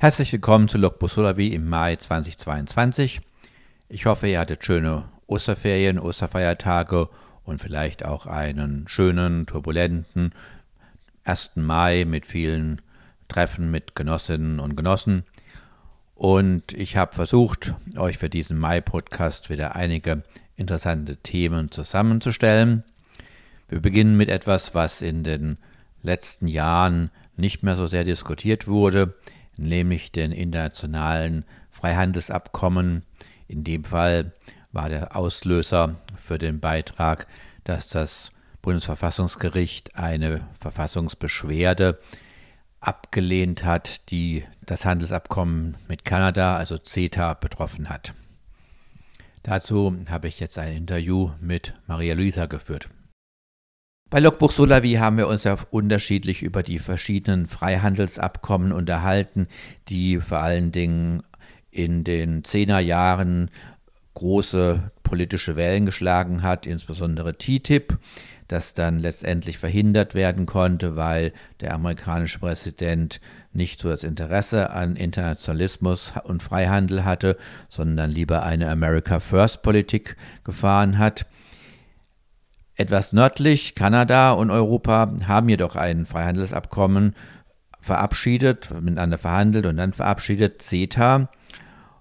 Herzlich willkommen zu Logbuch Solavi im Mai 2022. Ich hoffe, ihr hattet schöne Osterferien, Osterfeiertage und vielleicht auch einen schönen, turbulenten 1. Mai mit vielen Treffen mit Genossinnen und Genossen. Und ich habe versucht, euch für diesen Mai-Podcast wieder einige interessante Themen zusammenzustellen. Wir beginnen mit etwas, was in den letzten Jahren nicht mehr so sehr diskutiert wurde, nämlich den internationalen Freihandelsabkommen. In dem Fall war der Auslöser für den Beitrag, dass das Bundesverfassungsgericht eine Verfassungsbeschwerde abgelehnt hat, die das Handelsabkommen mit Kanada, also CETA, betroffen hat. Dazu habe ich jetzt ein Interview mit Maria Luisa geführt. Bei Logbuch Solavi haben wir uns ja unterschiedlich über die verschiedenen Freihandelsabkommen unterhalten, die vor allen Dingen in den Zehnerjahren große politische Wellen geschlagen hat, insbesondere TTIP, das dann letztendlich verhindert werden konnte, weil der amerikanische Präsident nicht so das Interesse an Internationalismus und Freihandel hatte, sondern lieber eine America First Politik gefahren hat. Etwas nördlich, Kanada und Europa haben jedoch ein Freihandelsabkommen verabschiedet, miteinander verhandelt und dann verabschiedet, CETA.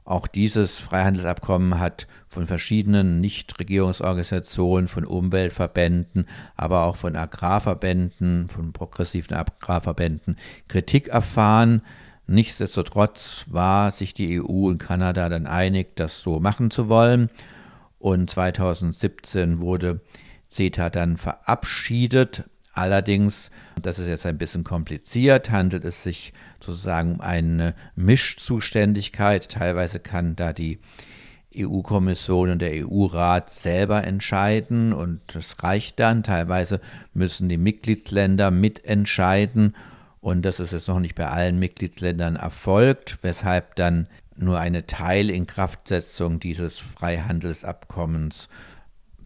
Auch dieses Freihandelsabkommen hat von verschiedenen Nichtregierungsorganisationen, von Umweltverbänden, aber auch von Agrarverbänden, von progressiven Agrarverbänden Kritik erfahren. Nichtsdestotrotz war sich die EU und Kanada dann einig, das so machen zu wollen. Und 2017 wurde CETA dann verabschiedet. Allerdings, das ist jetzt ein bisschen kompliziert, handelt es sich sozusagen um eine Mischzuständigkeit. Teilweise kann da die EU-Kommission und der EU-Rat selber entscheiden und das reicht dann. Teilweise müssen die Mitgliedsländer mitentscheiden und das ist jetzt noch nicht bei allen Mitgliedsländern erfolgt, weshalb dann nur eine Teilinkraftsetzung dieses Freihandelsabkommens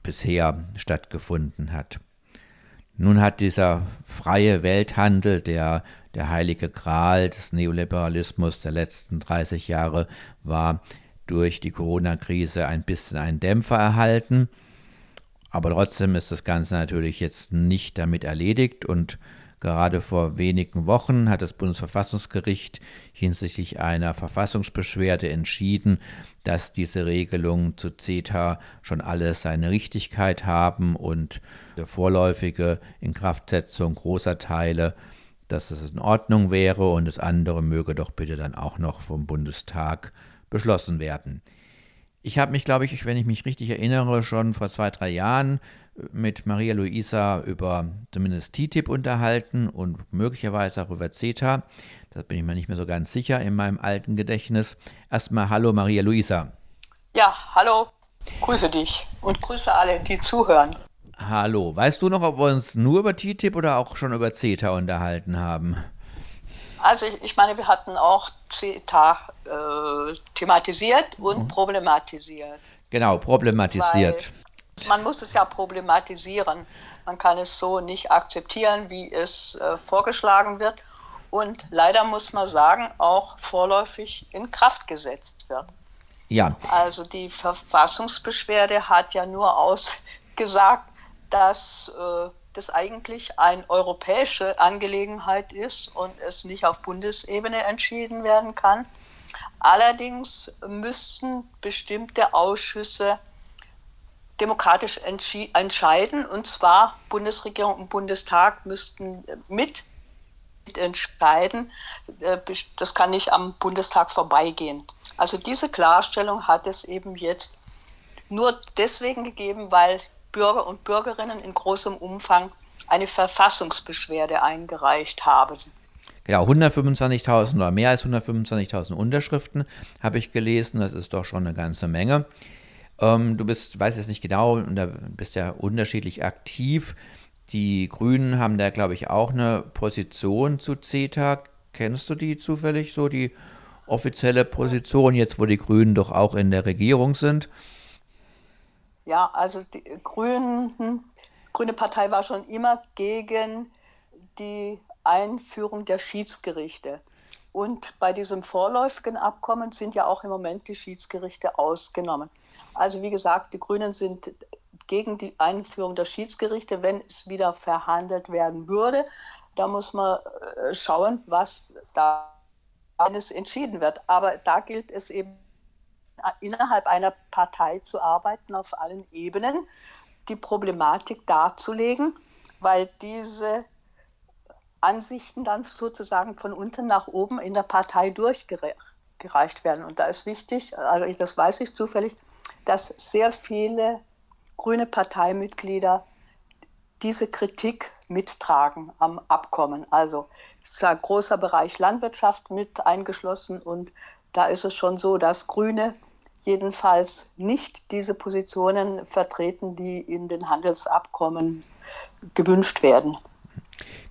bisher stattgefunden hat. Nun hat dieser freie Welthandel, der der heilige Gral des Neoliberalismus der letzten 30 Jahre war, durch die Corona-Krise ein bisschen einen Dämpfer erhalten. Aber trotzdem ist das Ganze natürlich jetzt nicht damit erledigt und Gerade vor wenigen Wochen hat das Bundesverfassungsgericht hinsichtlich einer Verfassungsbeschwerde entschieden, dass diese Regelungen zu CETA schon alles seine Richtigkeit haben und der vorläufige Inkraftsetzung großer Teile, dass es in Ordnung wäre und das andere möge doch bitte dann auch noch vom Bundestag beschlossen werden. Ich habe mich, glaube ich, wenn ich mich richtig erinnere, schon vor zwei, drei Jahren mit Maria Luisa über zumindest TTIP unterhalten und möglicherweise auch über CETA. Da bin ich mir nicht mehr so ganz sicher in meinem alten Gedächtnis. Erstmal Hallo Maria Luisa. Ja, hallo. Grüße dich und grüße alle, die zuhören. Hallo. Weißt du noch, ob wir uns nur über TTIP oder auch schon über CETA unterhalten haben? Also ich meine, wir hatten auch CETA äh, thematisiert und mhm. problematisiert. Genau, problematisiert. Weil man muss es ja problematisieren. Man kann es so nicht akzeptieren, wie es äh, vorgeschlagen wird. Und leider muss man sagen, auch vorläufig in Kraft gesetzt wird. Ja. Also die Verfassungsbeschwerde hat ja nur ausgesagt, dass äh, das eigentlich eine europäische Angelegenheit ist und es nicht auf Bundesebene entschieden werden kann. Allerdings müssten bestimmte Ausschüsse demokratisch entscheiden, und zwar Bundesregierung und Bundestag müssten mit entscheiden. Äh, das kann nicht am Bundestag vorbeigehen. Also diese Klarstellung hat es eben jetzt nur deswegen gegeben, weil Bürger und Bürgerinnen in großem Umfang eine Verfassungsbeschwerde eingereicht haben. Genau, 125.000 oder mehr als 125.000 Unterschriften habe ich gelesen. Das ist doch schon eine ganze Menge. Ähm, du bist, weiß jetzt nicht genau, und da bist ja unterschiedlich aktiv. Die Grünen haben da, glaube ich, auch eine Position zu CETA. Kennst du die zufällig, so die offizielle Position, jetzt wo die Grünen doch auch in der Regierung sind? Ja, also die Grünen, Grüne Partei war schon immer gegen die Einführung der Schiedsgerichte. Und bei diesem vorläufigen Abkommen sind ja auch im Moment die Schiedsgerichte ausgenommen. Also wie gesagt, die Grünen sind gegen die Einführung der Schiedsgerichte, wenn es wieder verhandelt werden würde. Da muss man äh, schauen, was da eines entschieden wird. Aber da gilt es eben innerhalb einer Partei zu arbeiten auf allen Ebenen, die Problematik darzulegen, weil diese Ansichten dann sozusagen von unten nach oben in der Partei durchgereicht werden. Und da ist wichtig, also das weiß ich zufällig, dass sehr viele grüne Parteimitglieder diese Kritik mittragen am Abkommen. Also ist ein großer Bereich Landwirtschaft mit eingeschlossen und da ist es schon so, dass Grüne jedenfalls nicht diese Positionen vertreten, die in den Handelsabkommen gewünscht werden.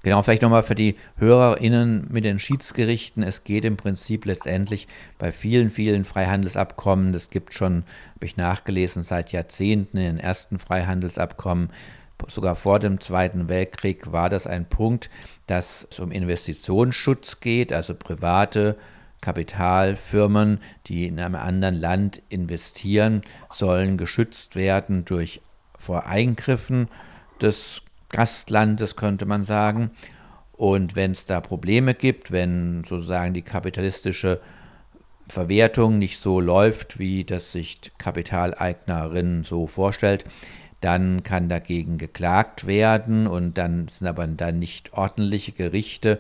Genau, vielleicht nochmal für die HörerInnen mit den Schiedsgerichten. Es geht im Prinzip letztendlich bei vielen, vielen Freihandelsabkommen, das gibt schon, habe ich nachgelesen, seit Jahrzehnten in den ersten Freihandelsabkommen, sogar vor dem Zweiten Weltkrieg war das ein Punkt, dass es um Investitionsschutz geht, also private Kapitalfirmen, die in einem anderen Land investieren, sollen geschützt werden durch vor Eingriffen des Gastlandes, könnte man sagen. Und wenn es da Probleme gibt, wenn sozusagen die kapitalistische Verwertung nicht so läuft, wie das sich Kapitaleignerinnen so vorstellt, dann kann dagegen geklagt werden und dann sind aber dann nicht ordentliche Gerichte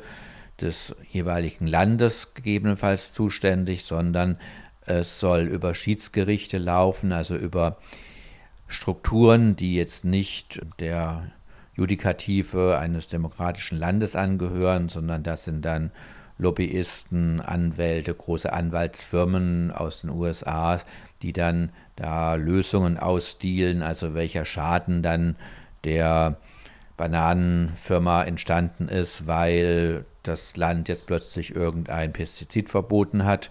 des jeweiligen Landes gegebenenfalls zuständig, sondern es soll über Schiedsgerichte laufen, also über Strukturen, die jetzt nicht der Judikative eines demokratischen Landes angehören, sondern das sind dann Lobbyisten, Anwälte, große Anwaltsfirmen aus den USA, die dann da Lösungen ausdealen, also welcher Schaden dann der Bananenfirma entstanden ist, weil das Land jetzt plötzlich irgendein Pestizid verboten hat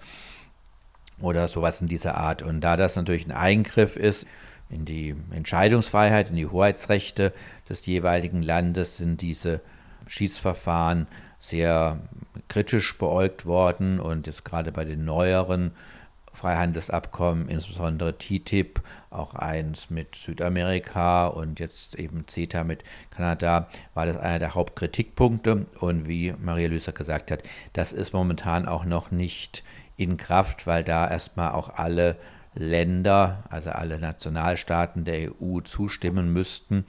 oder sowas in dieser Art. Und da das natürlich ein Eingriff ist in die Entscheidungsfreiheit, in die Hoheitsrechte des jeweiligen Landes, sind diese Schiedsverfahren sehr kritisch beäugt worden und jetzt gerade bei den neueren Freihandelsabkommen, insbesondere TTIP, auch eins mit Südamerika und jetzt eben CETA mit Kanada, war das einer der Hauptkritikpunkte. Und wie Maria Lüser gesagt hat, das ist momentan auch noch nicht in Kraft, weil da erstmal auch alle Länder, also alle Nationalstaaten der EU zustimmen müssten.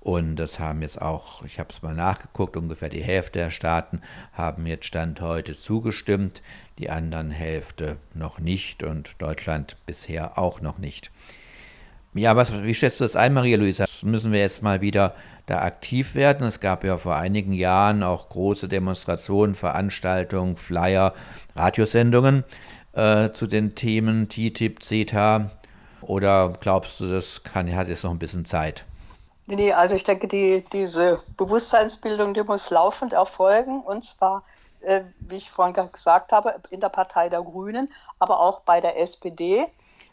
Und das haben jetzt auch, ich habe es mal nachgeguckt, ungefähr die Hälfte der Staaten haben jetzt Stand heute zugestimmt, die anderen Hälfte noch nicht und Deutschland bisher auch noch nicht. Ja, was, wie schätzt du das ein, Maria-Luisa? Müssen wir jetzt mal wieder da aktiv werden? Es gab ja vor einigen Jahren auch große Demonstrationen, Veranstaltungen, Flyer, Radiosendungen äh, zu den Themen TTIP, CETA. Oder glaubst du, das kann, hat jetzt noch ein bisschen Zeit? Nee, also ich denke, die, diese Bewusstseinsbildung, die muss laufend erfolgen und zwar, äh, wie ich vorhin gesagt habe, in der Partei der Grünen, aber auch bei der SPD.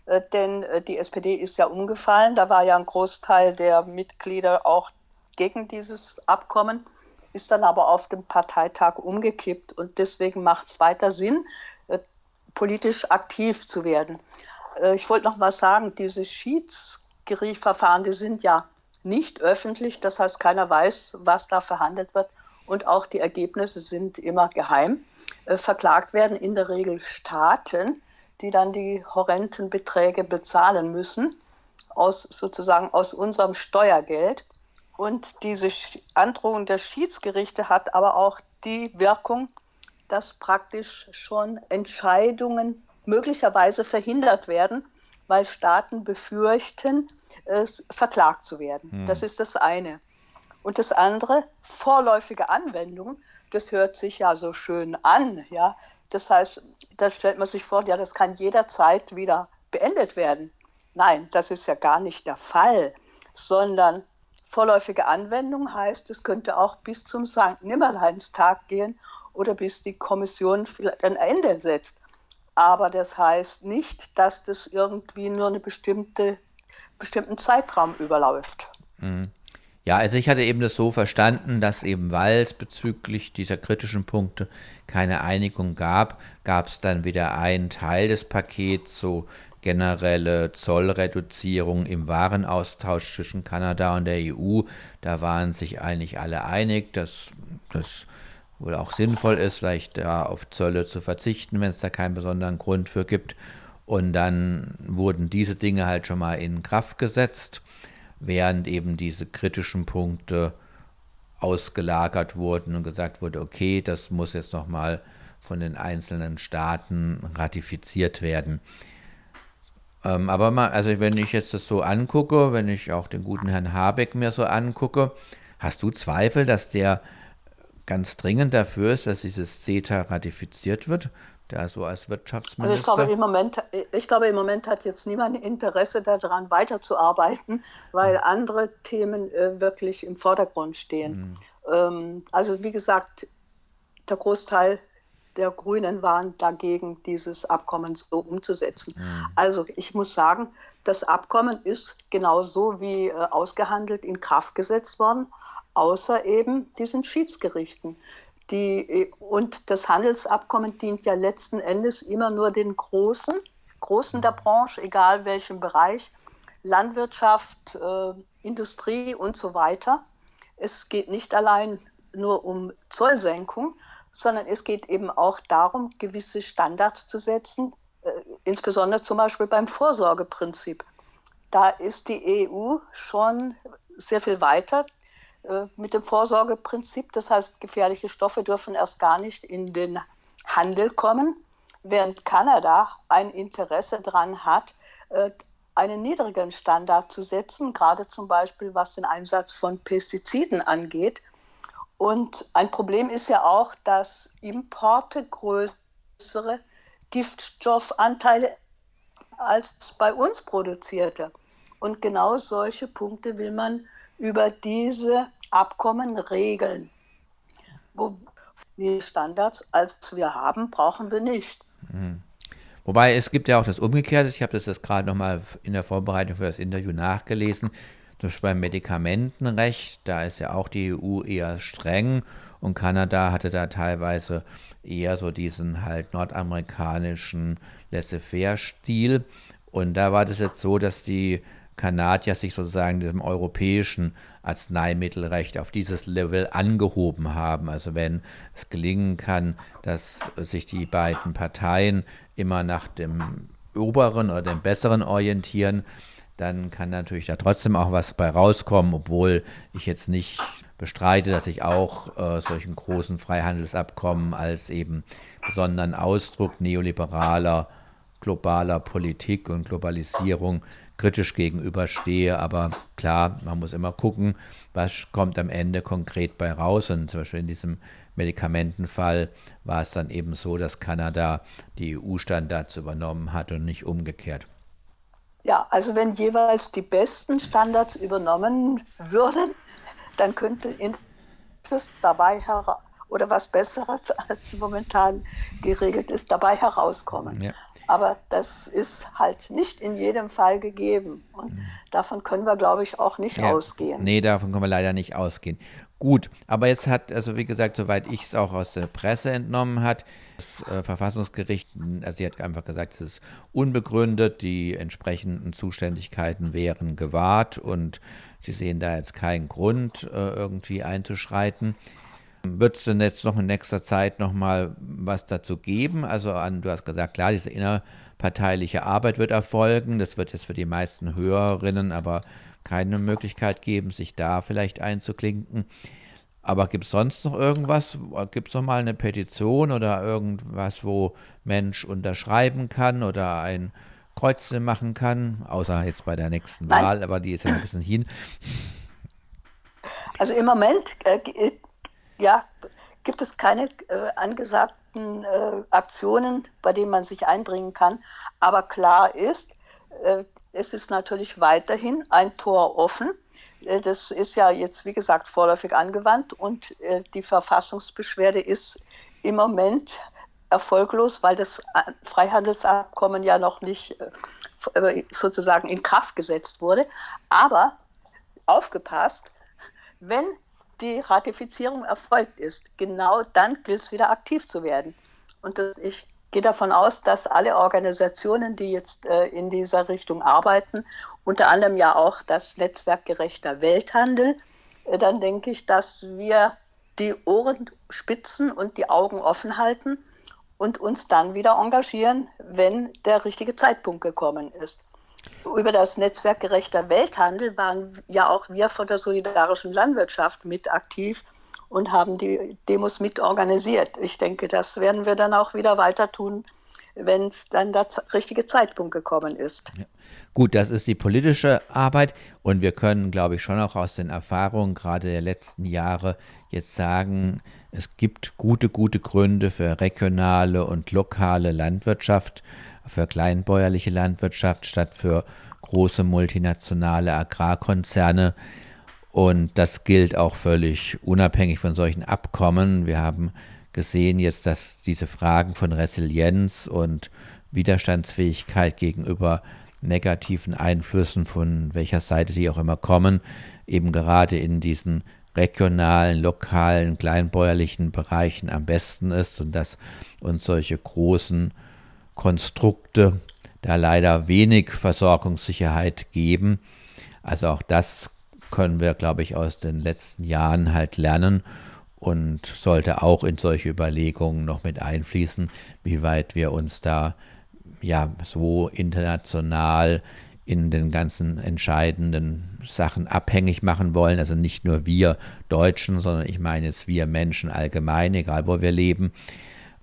Äh, denn äh, die SPD ist ja umgefallen. Da war ja ein Großteil der Mitglieder auch gegen dieses Abkommen, ist dann aber auf dem Parteitag umgekippt. Und deswegen macht es weiter Sinn, politisch aktiv zu werden. Äh, ich wollte noch mal sagen, diese Schiedsgerichtsverfahren, die sind ja nicht öffentlich. Das heißt, keiner weiß, was da verhandelt wird. Und auch die Ergebnisse sind immer geheim. Äh, verklagt werden in der Regel Staaten, die dann die horrenden Beträge bezahlen müssen, aus, sozusagen aus unserem Steuergeld. Und diese Androhung der Schiedsgerichte hat aber auch die Wirkung, dass praktisch schon Entscheidungen möglicherweise verhindert werden, weil Staaten befürchten, äh, verklagt zu werden. Hm. Das ist das eine. Und das andere, vorläufige Anwendung, das hört sich ja so schön an, ja. Das heißt, da stellt man sich vor, ja, das kann jederzeit wieder beendet werden. Nein, das ist ja gar nicht der Fall, sondern vorläufige Anwendung heißt, es könnte auch bis zum St. Nimmerleinstag gehen oder bis die Kommission vielleicht ein Ende setzt. Aber das heißt nicht, dass das irgendwie nur einen bestimmte, bestimmten Zeitraum überläuft. Mhm. Ja, also ich hatte eben das so verstanden, dass eben weil es bezüglich dieser kritischen Punkte keine Einigung gab, gab es dann wieder einen Teil des Pakets, so generelle Zollreduzierung im Warenaustausch zwischen Kanada und der EU. Da waren sich eigentlich alle einig, dass das wohl auch sinnvoll ist, vielleicht da auf Zölle zu verzichten, wenn es da keinen besonderen Grund für gibt. Und dann wurden diese Dinge halt schon mal in Kraft gesetzt während eben diese kritischen Punkte ausgelagert wurden und gesagt wurde, okay, das muss jetzt nochmal von den einzelnen Staaten ratifiziert werden. Ähm, aber mal, also wenn ich jetzt das so angucke, wenn ich auch den guten Herrn Habeck mir so angucke, hast du Zweifel, dass der ganz dringend dafür ist, dass dieses CETA ratifiziert wird? der so als Wirtschaftsminister. Also ich glaube, im Moment, ich glaube, im Moment hat jetzt niemand Interesse daran, weiterzuarbeiten, weil mhm. andere Themen äh, wirklich im Vordergrund stehen. Mhm. Ähm, also wie gesagt, der Großteil der Grünen waren dagegen, dieses Abkommen so umzusetzen. Mhm. Also ich muss sagen, das Abkommen ist genauso wie äh, ausgehandelt in Kraft gesetzt worden, außer eben diesen Schiedsgerichten. Die, und das Handelsabkommen dient ja letzten Endes immer nur den Großen, Großen der Branche, egal welchem Bereich, Landwirtschaft, äh, Industrie und so weiter. Es geht nicht allein nur um Zollsenkung, sondern es geht eben auch darum, gewisse Standards zu setzen, äh, insbesondere zum Beispiel beim Vorsorgeprinzip. Da ist die EU schon sehr viel weiter. Äh, mit dem Vorsorgeprinzip. Das heißt, gefährliche Stoffe dürfen erst gar nicht in den Handel kommen, während Kanada ein Interesse daran hat, äh, einen niedrigen Standard zu setzen, gerade zum Beispiel was den Einsatz von Pestiziden angeht. Und ein Problem ist ja auch, dass Importe größere Giftstoffanteile als bei uns produzierte. Und genau solche Punkte will man über diese Abkommen regeln. Wo die Standards, als wir haben, brauchen wir nicht. Mhm. Wobei es gibt ja auch das Umgekehrte. Ich habe das jetzt gerade nochmal in der Vorbereitung für das Interview nachgelesen. Zum Beispiel beim Medikamentenrecht, da ist ja auch die EU eher streng und Kanada hatte da teilweise eher so diesen halt nordamerikanischen Laissez-faire-Stil. Und da war das jetzt so, dass die Kanadier sich sozusagen dem europäischen Arzneimittelrecht auf dieses Level angehoben haben. Also wenn es gelingen kann, dass sich die beiden Parteien immer nach dem oberen oder dem besseren orientieren, dann kann natürlich da trotzdem auch was bei rauskommen, obwohl ich jetzt nicht bestreite, dass ich auch äh, solchen großen Freihandelsabkommen als eben besonderen Ausdruck neoliberaler globaler Politik und Globalisierung kritisch gegenüberstehe. Aber klar, man muss immer gucken, was kommt am Ende konkret bei raus. Und zum Beispiel in diesem Medikamentenfall war es dann eben so, dass Kanada die EU-Standards übernommen hat und nicht umgekehrt. Ja, also wenn jeweils die besten Standards übernommen würden, dann könnte das dabei oder was Besseres als momentan geregelt ist, dabei herauskommen. Ja. Aber das ist halt nicht in jedem Fall gegeben. Und mhm. davon können wir, glaube ich, auch nicht ja. ausgehen. Nee, davon können wir leider nicht ausgehen. Gut, aber jetzt hat, also wie gesagt, soweit ich es auch aus der Presse entnommen hat, das äh, Verfassungsgericht, also sie hat einfach gesagt, es ist unbegründet, die entsprechenden Zuständigkeiten wären gewahrt und sie sehen da jetzt keinen Grund, äh, irgendwie einzuschreiten. Wird es denn jetzt noch in nächster Zeit nochmal was dazu geben? Also an, du hast gesagt, klar, diese innerparteiliche Arbeit wird erfolgen. Das wird jetzt für die meisten Hörerinnen aber keine Möglichkeit geben, sich da vielleicht einzuklinken. Aber gibt es sonst noch irgendwas? Gibt es noch mal eine Petition oder irgendwas, wo Mensch unterschreiben kann oder ein Kreuzchen machen kann? Außer jetzt bei der nächsten Wahl, aber die ist ja ein bisschen hin. Also im Moment äh, ja, gibt es keine äh, angesagten äh, Aktionen, bei denen man sich einbringen kann. Aber klar ist, äh, es ist natürlich weiterhin ein Tor offen. Äh, das ist ja jetzt, wie gesagt, vorläufig angewandt und äh, die Verfassungsbeschwerde ist im Moment erfolglos, weil das Freihandelsabkommen ja noch nicht äh, sozusagen in Kraft gesetzt wurde. Aber aufgepasst, wenn die Ratifizierung erfolgt ist, genau dann gilt es wieder aktiv zu werden. Und ich gehe davon aus, dass alle Organisationen, die jetzt äh, in dieser Richtung arbeiten, unter anderem ja auch das Netzwerk gerechter Welthandel, äh, dann denke ich, dass wir die Ohren spitzen und die Augen offen halten und uns dann wieder engagieren, wenn der richtige Zeitpunkt gekommen ist. Über das Netzwerk gerechter Welthandel waren ja auch wir von der solidarischen Landwirtschaft mit aktiv und haben die Demos mit organisiert. Ich denke, das werden wir dann auch wieder weiter tun, wenn dann der richtige Zeitpunkt gekommen ist. Ja. Gut, das ist die politische Arbeit und wir können, glaube ich, schon auch aus den Erfahrungen gerade der letzten Jahre jetzt sagen, es gibt gute, gute Gründe für regionale und lokale Landwirtschaft, für kleinbäuerliche Landwirtschaft statt für große multinationale Agrarkonzerne. Und das gilt auch völlig unabhängig von solchen Abkommen. Wir haben gesehen jetzt, dass diese Fragen von Resilienz und Widerstandsfähigkeit gegenüber negativen Einflüssen von welcher Seite die auch immer kommen, eben gerade in diesen regionalen, lokalen, kleinbäuerlichen Bereichen am besten ist und dass uns solche großen Konstrukte da leider wenig Versorgungssicherheit geben. Also auch das können wir, glaube ich, aus den letzten Jahren halt lernen und sollte auch in solche Überlegungen noch mit einfließen, wie weit wir uns da ja so international in den ganzen entscheidenden Sachen abhängig machen wollen. Also nicht nur wir Deutschen, sondern ich meine jetzt wir Menschen allgemein, egal wo wir leben.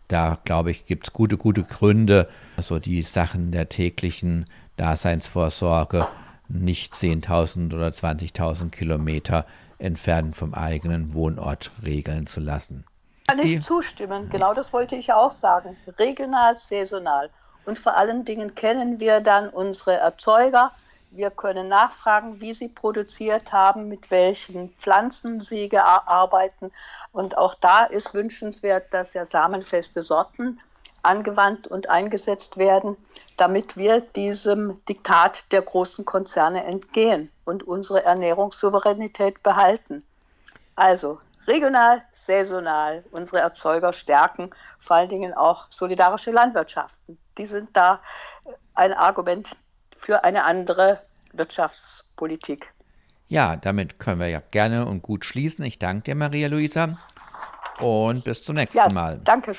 Da glaube ich, gibt es gute, gute Gründe, so die Sachen der täglichen Daseinsvorsorge nicht 10.000 oder 20.000 Kilometer entfernt vom eigenen Wohnort regeln zu lassen. Kann ich zustimmen, genau das wollte ich auch sagen. Regional, saisonal. Und vor allen Dingen kennen wir dann unsere Erzeuger. Wir können nachfragen, wie sie produziert haben, mit welchen Pflanzen sie arbeiten. Und auch da ist wünschenswert, dass ja samenfeste Sorten angewandt und eingesetzt werden, damit wir diesem Diktat der großen Konzerne entgehen und unsere Ernährungssouveränität behalten. Also regional, saisonal unsere Erzeuger stärken, vor allen Dingen auch solidarische Landwirtschaften. Die sind da ein Argument für eine andere Wirtschaftspolitik. Ja, damit können wir ja gerne und gut schließen. Ich danke dir, Maria Luisa, und bis zum nächsten ja, Mal. Danke.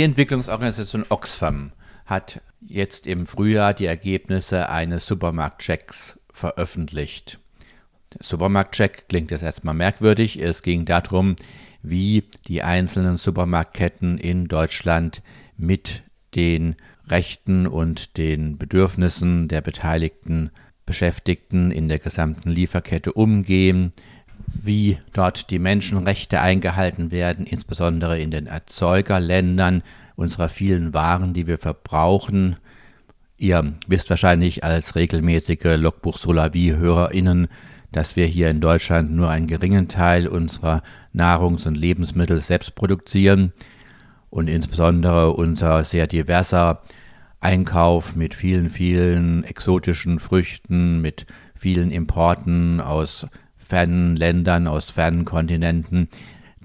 Die Entwicklungsorganisation Oxfam hat jetzt im Frühjahr die Ergebnisse eines Supermarktchecks veröffentlicht. Der Supermarktcheck klingt jetzt erstmal merkwürdig. Es ging darum, wie die einzelnen Supermarktketten in Deutschland mit den Rechten und den Bedürfnissen der beteiligten Beschäftigten in der gesamten Lieferkette umgehen, wie dort die Menschenrechte eingehalten werden, insbesondere in den Erzeugerländern unserer vielen Waren, die wir verbrauchen. Ihr wisst wahrscheinlich als regelmäßige Logbuch Solavi-HörerInnen, dass wir hier in Deutschland nur einen geringen Teil unserer Nahrungs- und Lebensmittel selbst produzieren und insbesondere unser sehr diverser Einkauf mit vielen, vielen exotischen Früchten, mit vielen Importen aus fernen Ländern, aus fernen Kontinenten,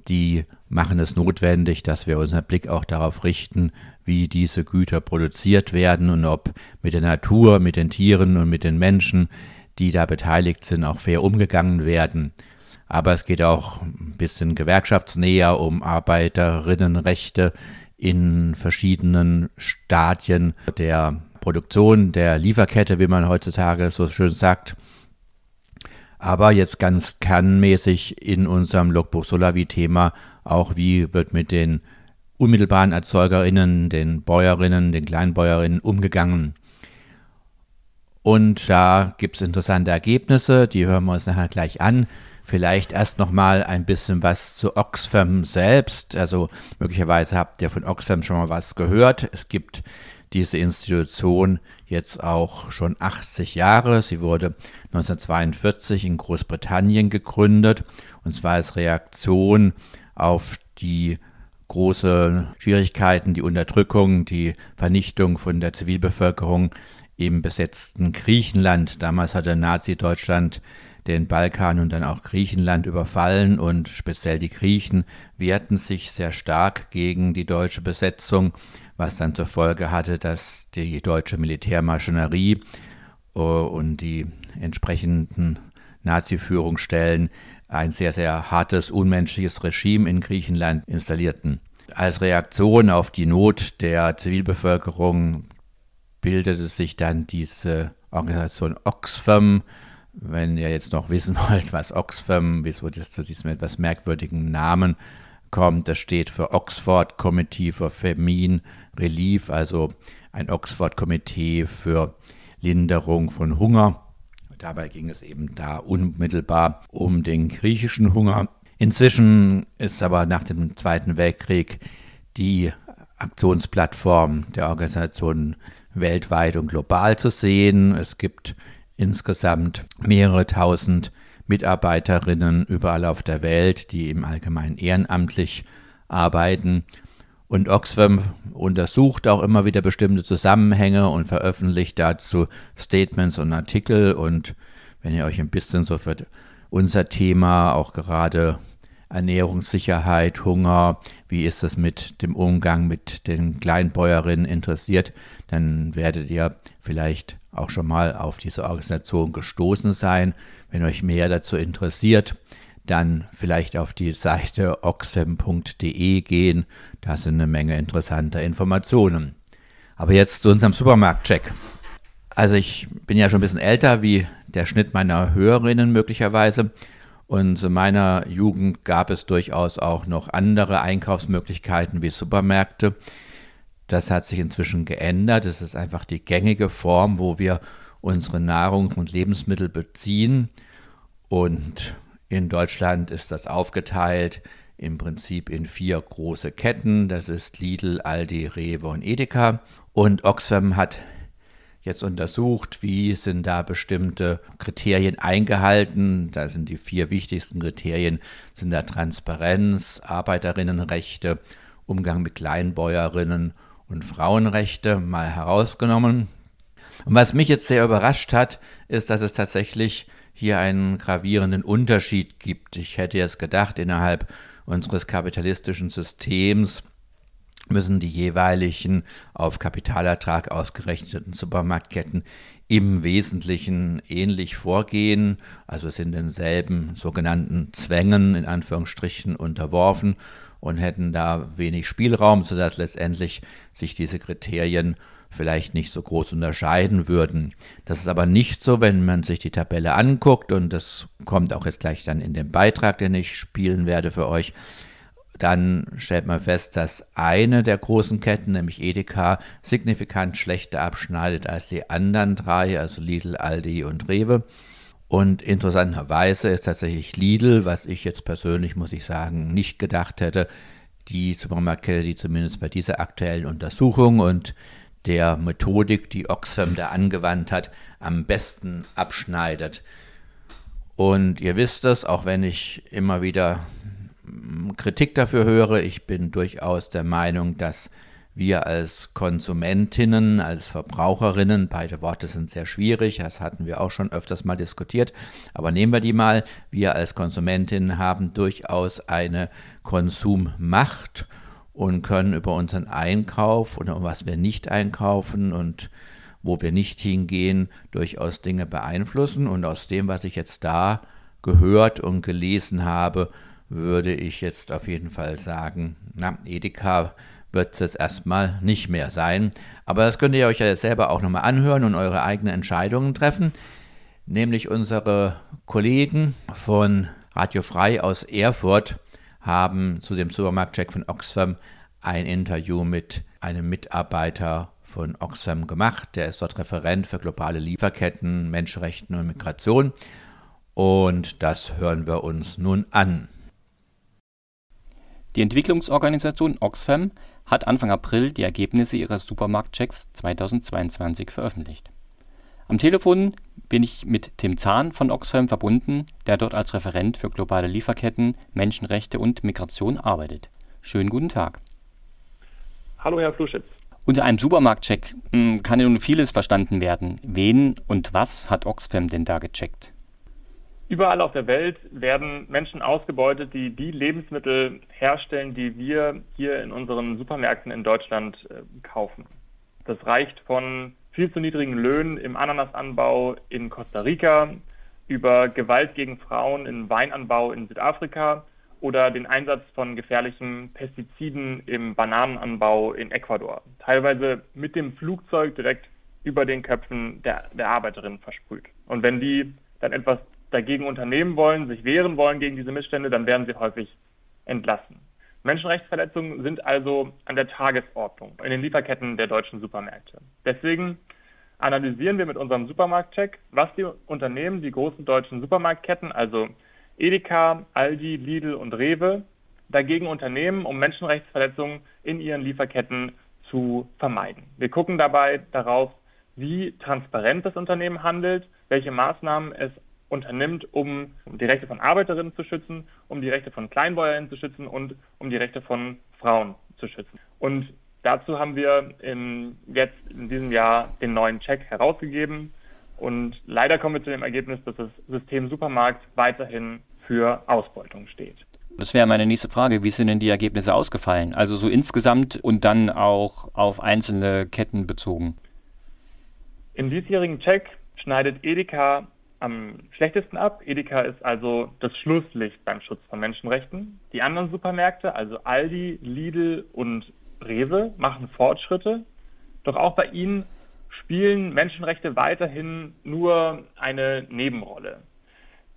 die machen es notwendig, dass wir unseren Blick auch darauf richten, wie diese Güter produziert werden und ob mit der Natur, mit den Tieren und mit den Menschen, die da beteiligt sind, auch fair umgegangen werden. Aber es geht auch ein bisschen gewerkschaftsnäher um Arbeiterinnenrechte in verschiedenen Stadien der Produktion, der Lieferkette, wie man heutzutage so schön sagt. Aber jetzt ganz kernmäßig in unserem Logbuch Solavi-Thema auch, wie wird mit den unmittelbaren ErzeugerInnen, den Bäuerinnen, den Kleinbäuerinnen umgegangen. Und da gibt es interessante Ergebnisse, die hören wir uns nachher gleich an. Vielleicht erst nochmal ein bisschen was zu Oxfam selbst. Also möglicherweise habt ihr von Oxfam schon mal was gehört. Es gibt diese Institution jetzt auch schon 80 Jahre. Sie wurde 1942 in Großbritannien gegründet und zwar als Reaktion auf die große Schwierigkeiten, die Unterdrückung, die Vernichtung von der Zivilbevölkerung im besetzten Griechenland. Damals hatte Nazi-Deutschland den Balkan und dann auch Griechenland überfallen und speziell die Griechen wehrten sich sehr stark gegen die deutsche Besetzung, was dann zur Folge hatte, dass die deutsche Militärmaschinerie und die entsprechenden Nazi-Führungsstellen ein sehr, sehr hartes, unmenschliches Regime in Griechenland installierten. Als Reaktion auf die Not der Zivilbevölkerung bildete sich dann diese Organisation Oxfam. Wenn ihr jetzt noch wissen wollt, was Oxfam, wieso das zu diesem etwas merkwürdigen Namen kommt. Das steht für Oxford Committee for Famine Relief, also ein Oxford Komitee für Linderung von Hunger. Dabei ging es eben da unmittelbar um den griechischen Hunger. Inzwischen ist aber nach dem Zweiten Weltkrieg die Aktionsplattform der Organisation weltweit und global zu sehen. Es gibt insgesamt mehrere tausend Mitarbeiterinnen überall auf der Welt, die im Allgemeinen ehrenamtlich arbeiten. Und Oxfam untersucht auch immer wieder bestimmte Zusammenhänge und veröffentlicht dazu Statements und Artikel. Und wenn ihr euch ein bisschen so für unser Thema, auch gerade Ernährungssicherheit, Hunger, wie ist es mit dem Umgang mit den Kleinbäuerinnen interessiert, dann werdet ihr vielleicht auch schon mal auf diese Organisation gestoßen sein. Wenn euch mehr dazu interessiert, dann vielleicht auf die Seite oxfam.de gehen. Da sind eine Menge interessanter Informationen. Aber jetzt zu unserem Supermarktcheck. Also ich bin ja schon ein bisschen älter wie der Schnitt meiner Hörerinnen möglicherweise. Und in meiner Jugend gab es durchaus auch noch andere Einkaufsmöglichkeiten wie Supermärkte. Das hat sich inzwischen geändert. Es ist einfach die gängige Form, wo wir unsere Nahrung und Lebensmittel beziehen. Und in Deutschland ist das aufgeteilt im Prinzip in vier große Ketten. Das ist Lidl, Aldi, Rewe und Edeka. Und Oxfam hat jetzt untersucht, wie sind da bestimmte Kriterien eingehalten. Da sind die vier wichtigsten Kriterien, sind da Transparenz, Arbeiterinnenrechte, Umgang mit Kleinbäuerinnen und Frauenrechte mal herausgenommen. Und was mich jetzt sehr überrascht hat, ist, dass es tatsächlich hier einen gravierenden Unterschied gibt. Ich hätte jetzt gedacht, innerhalb unseres kapitalistischen Systems müssen die jeweiligen auf Kapitalertrag ausgerechneten Supermarktketten im Wesentlichen ähnlich vorgehen, also sind denselben sogenannten Zwängen in Anführungsstrichen unterworfen und hätten da wenig Spielraum, sodass letztendlich sich diese Kriterien vielleicht nicht so groß unterscheiden würden. Das ist aber nicht so, wenn man sich die Tabelle anguckt und das kommt auch jetzt gleich dann in dem Beitrag, den ich spielen werde für euch. Dann stellt man fest, dass eine der großen Ketten, nämlich Edeka, signifikant schlechter abschneidet als die anderen drei, also Lidl, Aldi und Rewe. Und interessanterweise ist tatsächlich Lidl, was ich jetzt persönlich, muss ich sagen, nicht gedacht hätte, die Supermarktkette, die zumindest bei dieser aktuellen Untersuchung und der Methodik, die Oxfam da angewandt hat, am besten abschneidet. Und ihr wisst es, auch wenn ich immer wieder Kritik dafür höre, ich bin durchaus der Meinung, dass wir als Konsumentinnen, als Verbraucherinnen, beide Worte sind sehr schwierig, das hatten wir auch schon öfters mal diskutiert, aber nehmen wir die mal, wir als Konsumentinnen haben durchaus eine Konsummacht und können über unseren Einkauf oder was wir nicht einkaufen und wo wir nicht hingehen, durchaus Dinge beeinflussen. Und aus dem, was ich jetzt da gehört und gelesen habe, würde ich jetzt auf jeden Fall sagen, na, Edeka wird es erstmal nicht mehr sein. Aber das könnt ihr euch ja selber auch nochmal anhören und eure eigenen Entscheidungen treffen. Nämlich unsere Kollegen von Radio Frei aus Erfurt haben zu dem Supermarktcheck von Oxfam ein Interview mit einem Mitarbeiter von Oxfam gemacht. Der ist dort Referent für globale Lieferketten, Menschenrechten und Migration. Und das hören wir uns nun an. Die Entwicklungsorganisation Oxfam hat Anfang April die Ergebnisse ihres Supermarktchecks 2022 veröffentlicht. Am Telefon bin ich mit Tim Zahn von Oxfam verbunden, der dort als Referent für globale Lieferketten, Menschenrechte und Migration arbeitet. Schönen guten Tag. Hallo, Herr Fluschitz. Unter einem Supermarktcheck hm, kann ja nun vieles verstanden werden. Wen und was hat Oxfam denn da gecheckt? Überall auf der Welt werden Menschen ausgebeutet, die die Lebensmittel herstellen, die wir hier in unseren Supermärkten in Deutschland äh, kaufen. Das reicht von viel zu niedrigen Löhnen im Ananasanbau in Costa Rica über Gewalt gegen Frauen im Weinanbau in Südafrika oder den Einsatz von gefährlichen Pestiziden im Bananenanbau in Ecuador. Teilweise mit dem Flugzeug direkt über den Köpfen der, der Arbeiterinnen versprüht. Und wenn die dann etwas dagegen unternehmen wollen, sich wehren wollen gegen diese Missstände, dann werden sie häufig entlassen. Menschenrechtsverletzungen sind also an der Tagesordnung in den Lieferketten der deutschen Supermärkte. Deswegen analysieren wir mit unserem Supermarktcheck, was die Unternehmen, die großen deutschen Supermarktketten, also Edeka, Aldi, Lidl und Rewe, dagegen unternehmen, um Menschenrechtsverletzungen in ihren Lieferketten zu vermeiden. Wir gucken dabei darauf, wie transparent das Unternehmen handelt, welche Maßnahmen es unternimmt, um die Rechte von Arbeiterinnen zu schützen, um die Rechte von Kleinbäuerinnen zu schützen und um die Rechte von Frauen zu schützen. Und dazu haben wir in, jetzt in diesem Jahr den neuen Check herausgegeben. Und leider kommen wir zu dem Ergebnis, dass das System Supermarkt weiterhin für Ausbeutung steht. Das wäre meine nächste Frage. Wie sind denn die Ergebnisse ausgefallen? Also so insgesamt und dann auch auf einzelne Ketten bezogen. Im diesjährigen Check schneidet Edeka am schlechtesten ab. Edeka ist also das Schlusslicht beim Schutz von Menschenrechten. Die anderen Supermärkte, also Aldi, Lidl und Rewe, machen Fortschritte. Doch auch bei ihnen spielen Menschenrechte weiterhin nur eine Nebenrolle.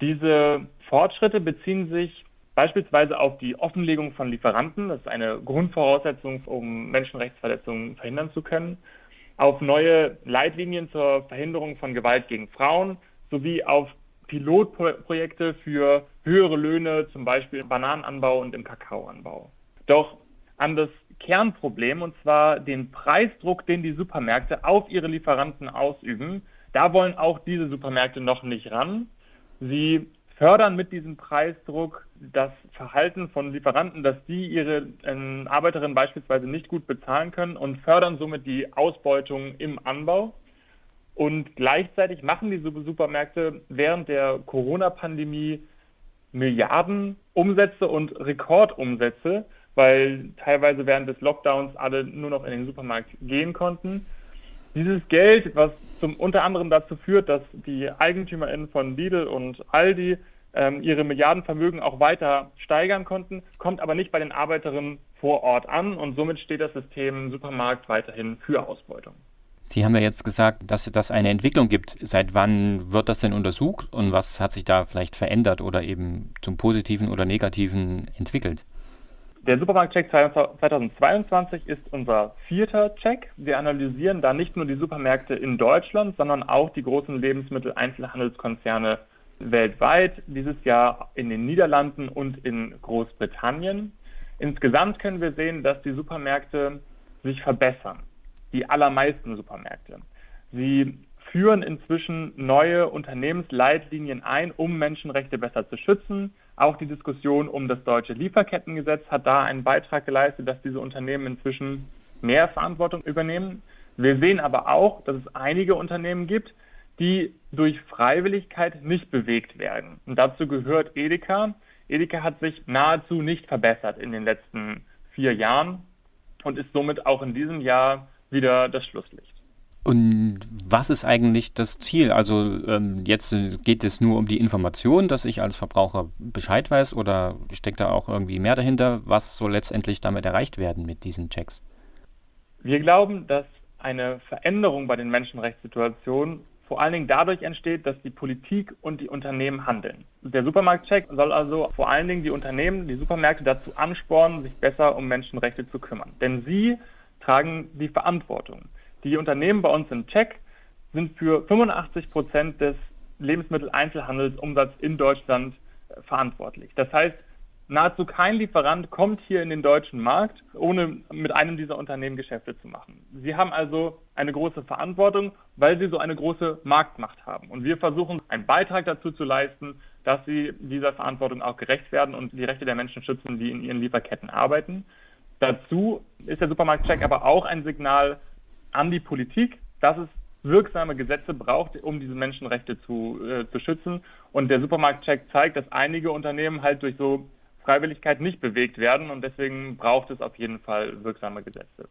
Diese Fortschritte beziehen sich beispielsweise auf die Offenlegung von Lieferanten, das ist eine Grundvoraussetzung, um Menschenrechtsverletzungen verhindern zu können, auf neue Leitlinien zur Verhinderung von Gewalt gegen Frauen sowie auf Pilotprojekte für höhere Löhne, zum Beispiel im Bananenanbau und im Kakaoanbau. Doch an das Kernproblem, und zwar den Preisdruck, den die Supermärkte auf ihre Lieferanten ausüben, da wollen auch diese Supermärkte noch nicht ran. Sie fördern mit diesem Preisdruck das Verhalten von Lieferanten, dass die ihre äh, Arbeiterinnen beispielsweise nicht gut bezahlen können und fördern somit die Ausbeutung im Anbau. Und gleichzeitig machen die Supermärkte während der Corona-Pandemie Milliarden Umsätze und Rekordumsätze, weil teilweise während des Lockdowns alle nur noch in den Supermarkt gehen konnten. Dieses Geld, was zum unter anderem dazu führt, dass die EigentümerInnen von Lidl und Aldi ähm, ihre Milliardenvermögen auch weiter steigern konnten, kommt aber nicht bei den Arbeiterinnen vor Ort an und somit steht das System Supermarkt weiterhin für Ausbeutung. Sie haben ja jetzt gesagt, dass es eine Entwicklung gibt. Seit wann wird das denn untersucht und was hat sich da vielleicht verändert oder eben zum Positiven oder Negativen entwickelt? Der Supermarktcheck 2022 ist unser vierter Check. Wir analysieren da nicht nur die Supermärkte in Deutschland, sondern auch die großen Lebensmitteleinzelhandelskonzerne weltweit, dieses Jahr in den Niederlanden und in Großbritannien. Insgesamt können wir sehen, dass die Supermärkte sich verbessern. Die allermeisten Supermärkte. Sie führen inzwischen neue Unternehmensleitlinien ein, um Menschenrechte besser zu schützen. Auch die Diskussion um das deutsche Lieferkettengesetz hat da einen Beitrag geleistet, dass diese Unternehmen inzwischen mehr Verantwortung übernehmen. Wir sehen aber auch, dass es einige Unternehmen gibt, die durch Freiwilligkeit nicht bewegt werden. Und dazu gehört Edeka. Edeka hat sich nahezu nicht verbessert in den letzten vier Jahren und ist somit auch in diesem Jahr wieder das Schlusslicht. Und was ist eigentlich das Ziel? Also ähm, jetzt geht es nur um die Information, dass ich als Verbraucher Bescheid weiß oder steckt da auch irgendwie mehr dahinter? Was soll letztendlich damit erreicht werden mit diesen Checks? Wir glauben, dass eine Veränderung bei den Menschenrechtssituationen vor allen Dingen dadurch entsteht, dass die Politik und die Unternehmen handeln. Der Supermarktcheck soll also vor allen Dingen die Unternehmen, die Supermärkte dazu anspornen, sich besser um Menschenrechte zu kümmern. Denn sie tragen die Verantwortung. Die Unternehmen bei uns im Check sind für 85 Prozent des Lebensmitteleinzelhandelsumsatzes in Deutschland äh, verantwortlich. Das heißt, nahezu kein Lieferant kommt hier in den deutschen Markt, ohne mit einem dieser Unternehmen Geschäfte zu machen. Sie haben also eine große Verantwortung, weil sie so eine große Marktmacht haben. Und wir versuchen, einen Beitrag dazu zu leisten, dass sie dieser Verantwortung auch gerecht werden und die Rechte der Menschen schützen, die in ihren Lieferketten arbeiten. Dazu ist der Supermarktcheck aber auch ein Signal an die Politik, dass es wirksame Gesetze braucht, um diese Menschenrechte zu, äh, zu schützen. Und der Supermarktcheck zeigt, dass einige Unternehmen halt durch so Freiwilligkeit nicht bewegt werden und deswegen braucht es auf jeden Fall wirksame Gesetze.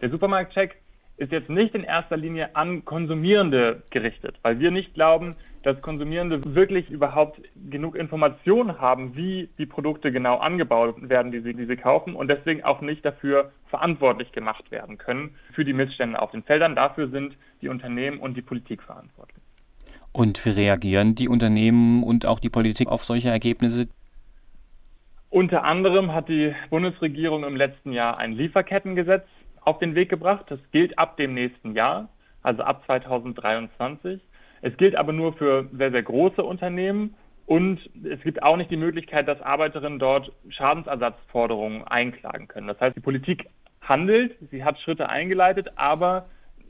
Der Supermarktcheck ist jetzt nicht in erster Linie an Konsumierende gerichtet, weil wir nicht glauben, dass Konsumierende wirklich überhaupt genug Informationen haben, wie die Produkte genau angebaut werden, die sie, die sie kaufen und deswegen auch nicht dafür verantwortlich gemacht werden können für die Missstände auf den Feldern. Dafür sind die Unternehmen und die Politik verantwortlich. Und wie reagieren die Unternehmen und auch die Politik auf solche Ergebnisse? Unter anderem hat die Bundesregierung im letzten Jahr ein Lieferkettengesetz auf den Weg gebracht. Das gilt ab dem nächsten Jahr, also ab 2023. Es gilt aber nur für sehr, sehr große Unternehmen und es gibt auch nicht die Möglichkeit, dass Arbeiterinnen dort Schadensersatzforderungen einklagen können. Das heißt, die Politik handelt, sie hat Schritte eingeleitet, aber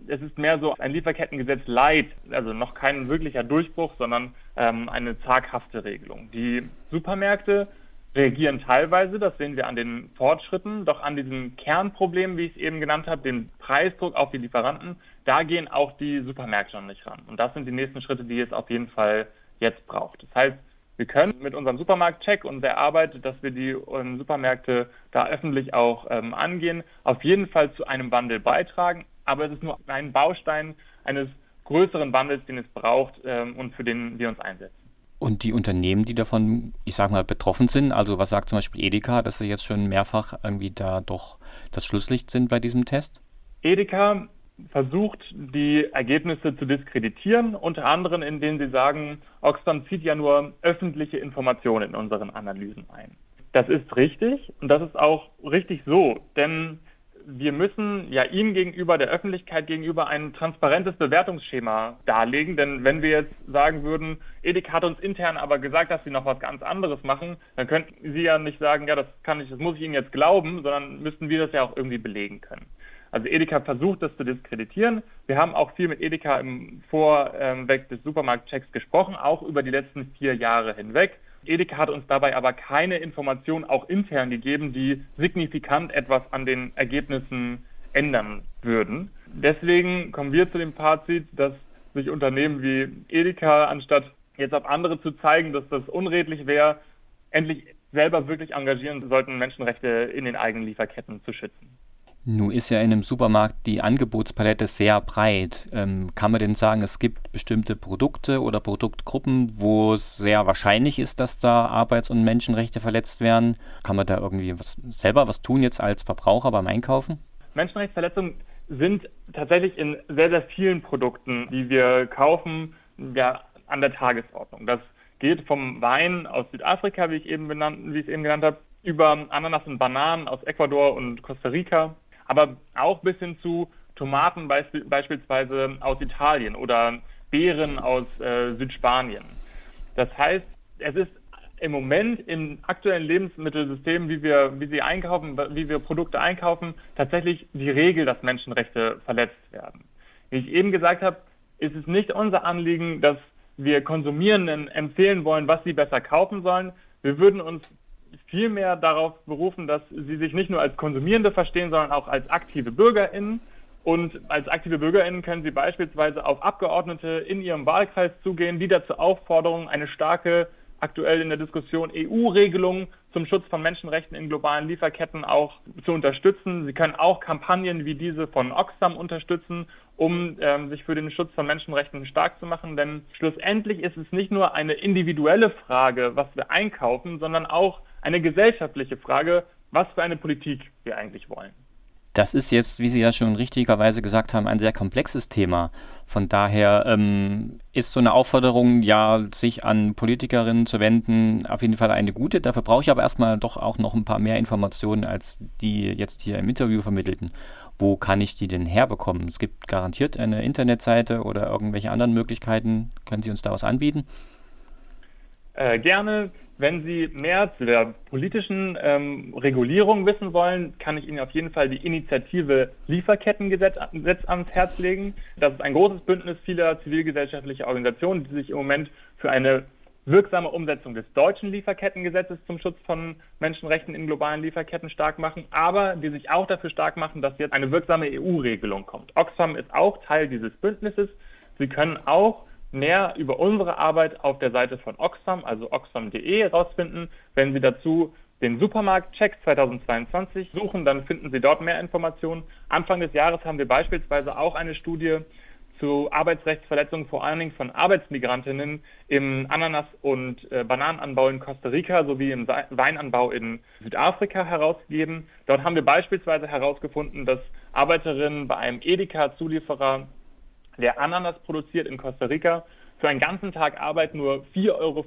es ist mehr so ein Lieferkettengesetz light, also noch kein wirklicher Durchbruch, sondern ähm, eine zaghafte Regelung. Die Supermärkte reagieren teilweise, das sehen wir an den Fortschritten, doch an diesem Kernproblem, wie ich es eben genannt habe, den Preisdruck auf die Lieferanten, da gehen auch die Supermärkte noch nicht ran. Und das sind die nächsten Schritte, die es auf jeden Fall jetzt braucht. Das heißt, wir können mit unserem Supermarktcheck und der Arbeit, dass wir die ähm, Supermärkte da öffentlich auch ähm, angehen, auf jeden Fall zu einem Wandel beitragen. Aber es ist nur ein Baustein eines größeren Wandels, den es braucht ähm, und für den wir uns einsetzen. Und die Unternehmen, die davon, ich sage mal, betroffen sind, also was sagt zum Beispiel Edeka, dass sie jetzt schon mehrfach irgendwie da doch das Schlusslicht sind bei diesem Test? Edeka versucht, die Ergebnisse zu diskreditieren, unter anderem indem sie sagen, Oxfam zieht ja nur öffentliche Informationen in unseren Analysen ein. Das ist richtig und das ist auch richtig so, denn wir müssen ja Ihnen gegenüber, der Öffentlichkeit gegenüber, ein transparentes Bewertungsschema darlegen. Denn wenn wir jetzt sagen würden, Edeka hat uns intern aber gesagt, dass sie noch was ganz anderes machen, dann könnten Sie ja nicht sagen, ja, das kann ich, das muss ich Ihnen jetzt glauben, sondern müssten wir das ja auch irgendwie belegen können. Also Edeka versucht das zu diskreditieren. Wir haben auch viel mit Edeka im Vorweg des Supermarktchecks gesprochen, auch über die letzten vier Jahre hinweg. Edeka hat uns dabei aber keine Informationen auch intern gegeben, die signifikant etwas an den Ergebnissen ändern würden. Deswegen kommen wir zu dem Fazit, dass sich Unternehmen wie Edeka, anstatt jetzt auf andere zu zeigen, dass das unredlich wäre, endlich selber wirklich engagieren sollten, Menschenrechte in den eigenen Lieferketten zu schützen. Nun ist ja in einem Supermarkt die Angebotspalette sehr breit. Ähm, kann man denn sagen, es gibt bestimmte Produkte oder Produktgruppen, wo es sehr wahrscheinlich ist, dass da Arbeits- und Menschenrechte verletzt werden? Kann man da irgendwie was, selber was tun jetzt als Verbraucher beim Einkaufen? Menschenrechtsverletzungen sind tatsächlich in sehr, sehr vielen Produkten, die wir kaufen, ja, an der Tagesordnung. Das geht vom Wein aus Südafrika, wie ich eben benannt, wie ich es eben genannt habe, über Ananas und Bananen aus Ecuador und Costa Rica, aber auch bis hin zu Tomaten beisp beispielsweise aus Italien oder Beeren aus äh, Südspanien. Das heißt, es ist im Moment im aktuellen Lebensmittelsystem, wie wir, wie sie einkaufen, wie wir Produkte einkaufen, tatsächlich die Regel, dass Menschenrechte verletzt werden. Wie ich eben gesagt habe, ist es nicht unser Anliegen, dass wir Konsumierenden empfehlen wollen, was sie besser kaufen sollen. Wir würden uns vielmehr darauf berufen, dass sie sich nicht nur als Konsumierende verstehen, sondern auch als aktive BürgerInnen. Und als aktive BürgerInnen können sie beispielsweise auf Abgeordnete in ihrem Wahlkreis zugehen, die dazu auffordern, eine starke, aktuell in der Diskussion EU-Regelung zum Schutz von Menschenrechten in globalen Lieferketten auch zu unterstützen. Sie können auch Kampagnen wie diese von Oxfam unterstützen, um ähm, sich für den Schutz von Menschenrechten stark zu machen. Denn schlussendlich ist es nicht nur eine individuelle Frage, was wir einkaufen, sondern auch eine gesellschaftliche Frage, was für eine Politik wir eigentlich wollen. Das ist jetzt, wie Sie ja schon richtigerweise gesagt haben, ein sehr komplexes Thema. Von daher ähm, ist so eine Aufforderung, ja, sich an Politikerinnen zu wenden, auf jeden Fall eine gute. Dafür brauche ich aber erstmal doch auch noch ein paar mehr Informationen, als die jetzt hier im Interview vermittelten. Wo kann ich die denn herbekommen? Es gibt garantiert eine Internetseite oder irgendwelche anderen Möglichkeiten. Können Sie uns da was anbieten? Äh, gerne. Wenn Sie mehr zu der politischen ähm, Regulierung wissen wollen, kann ich Ihnen auf jeden Fall die Initiative Lieferkettengesetz ans Herz legen. Das ist ein großes Bündnis vieler zivilgesellschaftlicher Organisationen, die sich im Moment für eine wirksame Umsetzung des deutschen Lieferkettengesetzes zum Schutz von Menschenrechten in globalen Lieferketten stark machen, aber die sich auch dafür stark machen, dass jetzt eine wirksame EU-Regelung kommt. Oxfam ist auch Teil dieses Bündnisses. Sie können auch mehr über unsere Arbeit auf der Seite von Oxfam, also oxfam.de, herausfinden. Wenn Sie dazu den Supermarkt-Check 2022 suchen, dann finden Sie dort mehr Informationen. Anfang des Jahres haben wir beispielsweise auch eine Studie zu Arbeitsrechtsverletzungen vor allen Dingen von Arbeitsmigrantinnen im Ananas- und äh, Bananenanbau in Costa Rica sowie im Weinanbau in Südafrika herausgegeben. Dort haben wir beispielsweise herausgefunden, dass Arbeiterinnen bei einem Edeka-Zulieferer der Ananas produziert in Costa Rica, für einen ganzen Tag Arbeit nur 4,50 Euro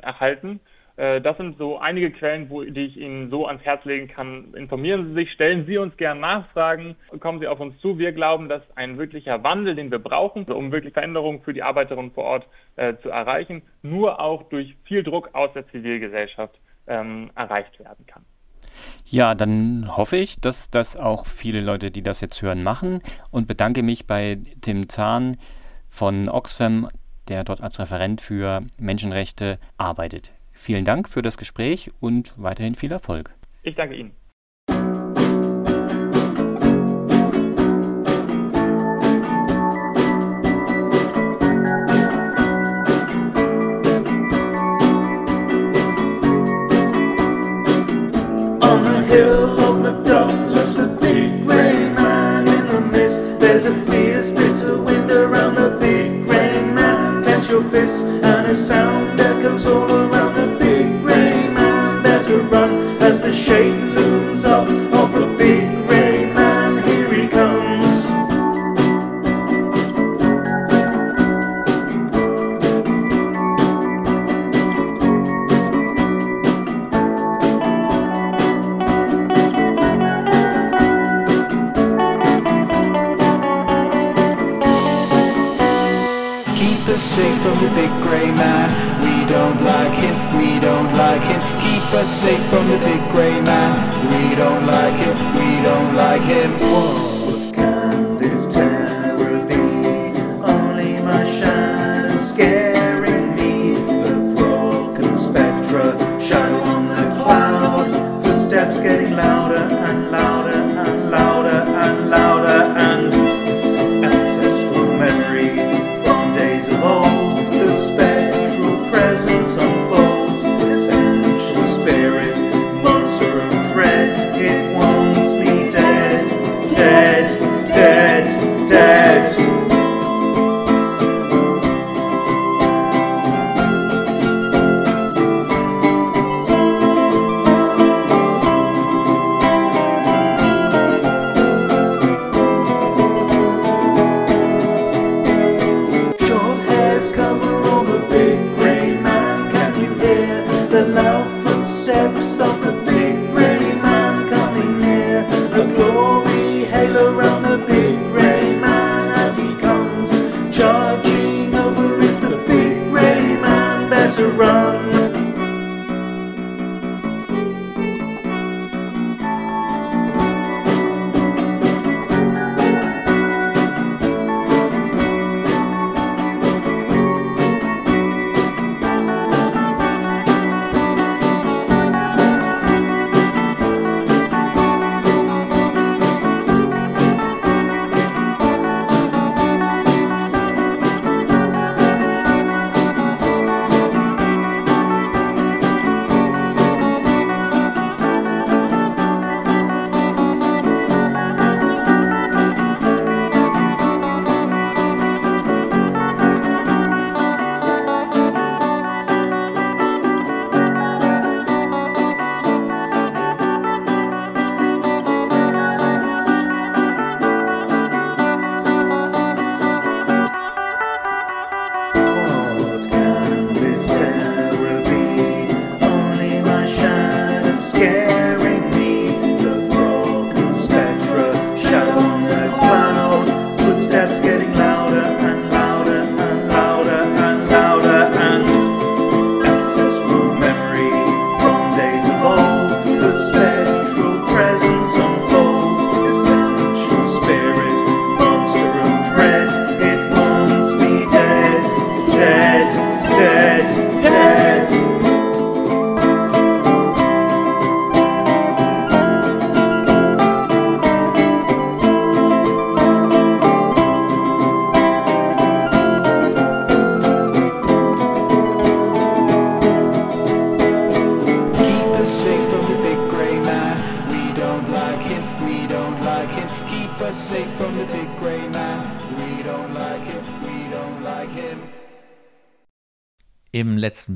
erhalten, Äh, das sind so einige Quellen, wo, die ich Ihnen so ans Herz legen kann. Informieren Sie sich, stellen Sie uns gern Nachfragen, kommen Sie auf uns zu. Wir glauben, dass ein wirklicher Wandel, den wir brauchen, um wirklich Veränderungen für die Arbeiterinnen vor Ort äh, zu erreichen, nur auch durch viel Druck aus der Zivilgesellschaft ähm, erreicht werden kann. Ja, dann hoffe ich, dass das auch viele Leute, die das jetzt hören, machen und bedanke mich bei Tim Zahn von Oxfam, der dort als Referent für Menschenrechte arbeitet. Vielen Dank für das Gespräch und weiterhin viel Erfolg. Ich danke Ihnen. The big grey man. We don't like him, we don't like him. Keep us safe from the big grey man. We don't like him, we don't like him. What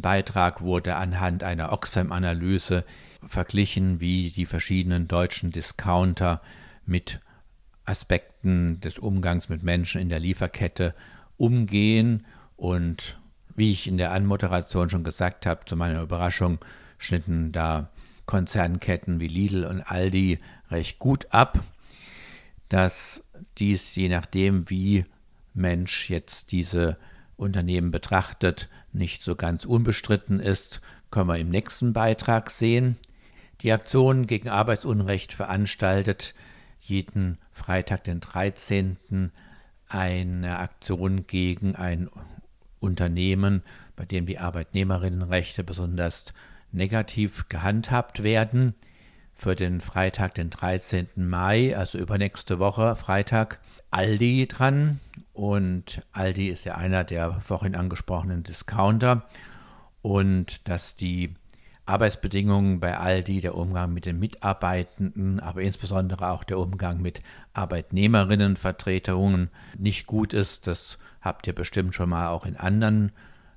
Beitrag wurde anhand einer Oxfam-Analyse verglichen, wie die verschiedenen deutschen Discounter mit Aspekten des Umgangs mit Menschen in der Lieferkette umgehen und Wie ich in der Anmoderation schon gesagt habe, zu meiner Überraschung schnitten da Konzernketten wie Lidl und Aldi recht gut ab. Dass dies je nachdem, wie Mensch jetzt diese Unternehmen betrachtet, nicht so ganz unbestritten ist, können wir im nächsten Beitrag sehen. Die Aktion gegen Arbeitsunrecht veranstaltet jeden Freitag, den 13. eine Aktion gegen ein Unternehmen, bei dem die Arbeitnehmerinnenrechte besonders negativ gehandhabt werden. Für den Freitag, den 13. Mai, also übernächste Woche, Freitag, Aldi dran. Und Aldi ist ja einer der vorhin angesprochenen Discounter. Und dass die Arbeitsbedingungen bei Aldi, der Umgang mit den Mitarbeitenden, aber insbesondere auch der Umgang mit Arbeitnehmerinnenvertretungen nicht gut ist. Das habt ihr bestimmt schon mal auch in anderen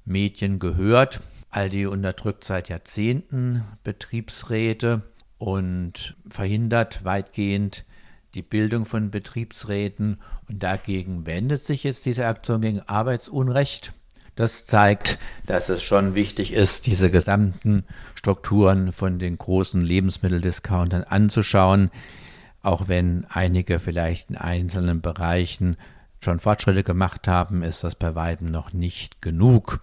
Medien gehört. Aldi unterdrückt seit Jahrzehnten Betriebsräte und verhindert weitgehend die Bildung von Betriebsräten und dagegen wendet sich jetzt diese Aktion gegen Arbeitsunrecht. Das zeigt, dass es schon wichtig ist, diese gesamten Strukturen von den großen Lebensmitteldiscountern anzuschauen, auch wenn einige vielleicht in einzelnen Bereichen schon Fortschritte gemacht haben, ist das bei weitem noch nicht genug.